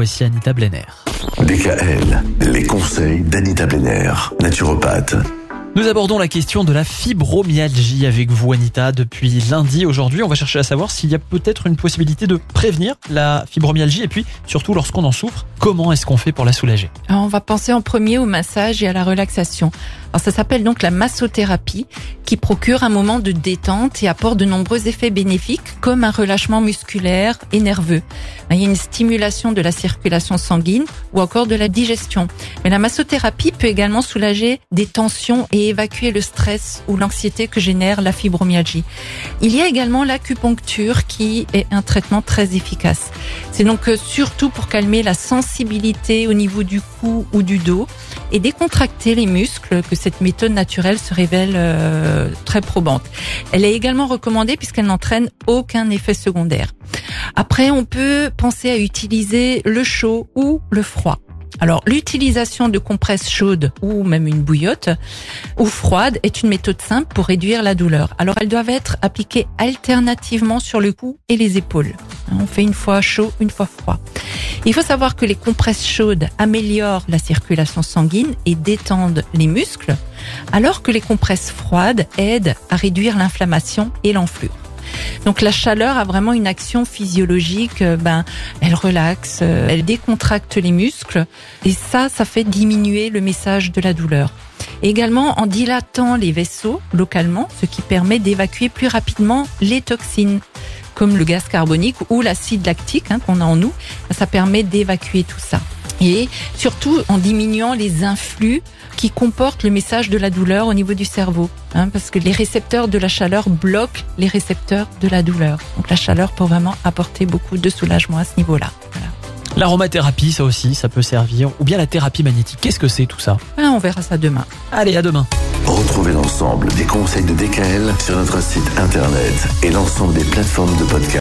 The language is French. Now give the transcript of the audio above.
Voici Anita Blenner. DKL, les conseils d'Anita Blenner, naturopathe. Nous abordons la question de la fibromyalgie avec vous Anita depuis lundi. Aujourd'hui, on va chercher à savoir s'il y a peut-être une possibilité de prévenir la fibromyalgie et puis surtout lorsqu'on en souffre, comment est-ce qu'on fait pour la soulager? Alors, on va penser en premier au massage et à la relaxation. Alors ça s'appelle donc la massothérapie qui procure un moment de détente et apporte de nombreux effets bénéfiques comme un relâchement musculaire et nerveux. Il y a une stimulation de la circulation sanguine ou encore de la digestion. Mais la massothérapie peut également soulager des tensions et évacuer le stress ou l'anxiété que génère la fibromyalgie. Il y a également l'acupuncture qui est un traitement très efficace. C'est donc euh, surtout pour calmer la sensibilité au niveau du cou ou du dos et décontracter les muscles que cette méthode naturelle se révèle euh, très probante. Elle est également recommandée puisqu'elle n'entraîne aucun effet secondaire. Après, on peut penser à utiliser le chaud ou le froid. Alors, l'utilisation de compresses chaudes ou même une bouillotte ou froide est une méthode simple pour réduire la douleur. Alors, elles doivent être appliquées alternativement sur le cou et les épaules. On fait une fois chaud, une fois froid. Il faut savoir que les compresses chaudes améliorent la circulation sanguine et détendent les muscles, alors que les compresses froides aident à réduire l'inflammation et l'enflure. Donc la chaleur a vraiment une action physiologique. euh, Ben, elle relaxe, euh, elle décontracte les muscles, et ça, ça fait diminuer le message de la douleur. Également en dilatant les vaisseaux localement, ce qui permet d'évacuer plus rapidement les toxines comme le gaz carbonique ou l'acide lactique hein, qu'on a en nous. Ça permet d'évacuer tout ça. Et surtout en diminuant les influx qui comportent le message de la douleur au niveau du cerveau. hein, parce que les récepteurs de la chaleur bloquent les récepteurs de la douleur. Donc la chaleur peut vraiment apporter beaucoup de soulagement à ce niveau-là. Voilà. L'aromathérapie, ça aussi, ça peut servir. Ou bien la thérapie magnétique. Qu'est-ce que c'est tout ça? Ah, on verra ça demain. Allez, à demain. Retrouvez l'ensemble des conseils de DKL sur notre site internet et l'ensemble des plateformes de podcast.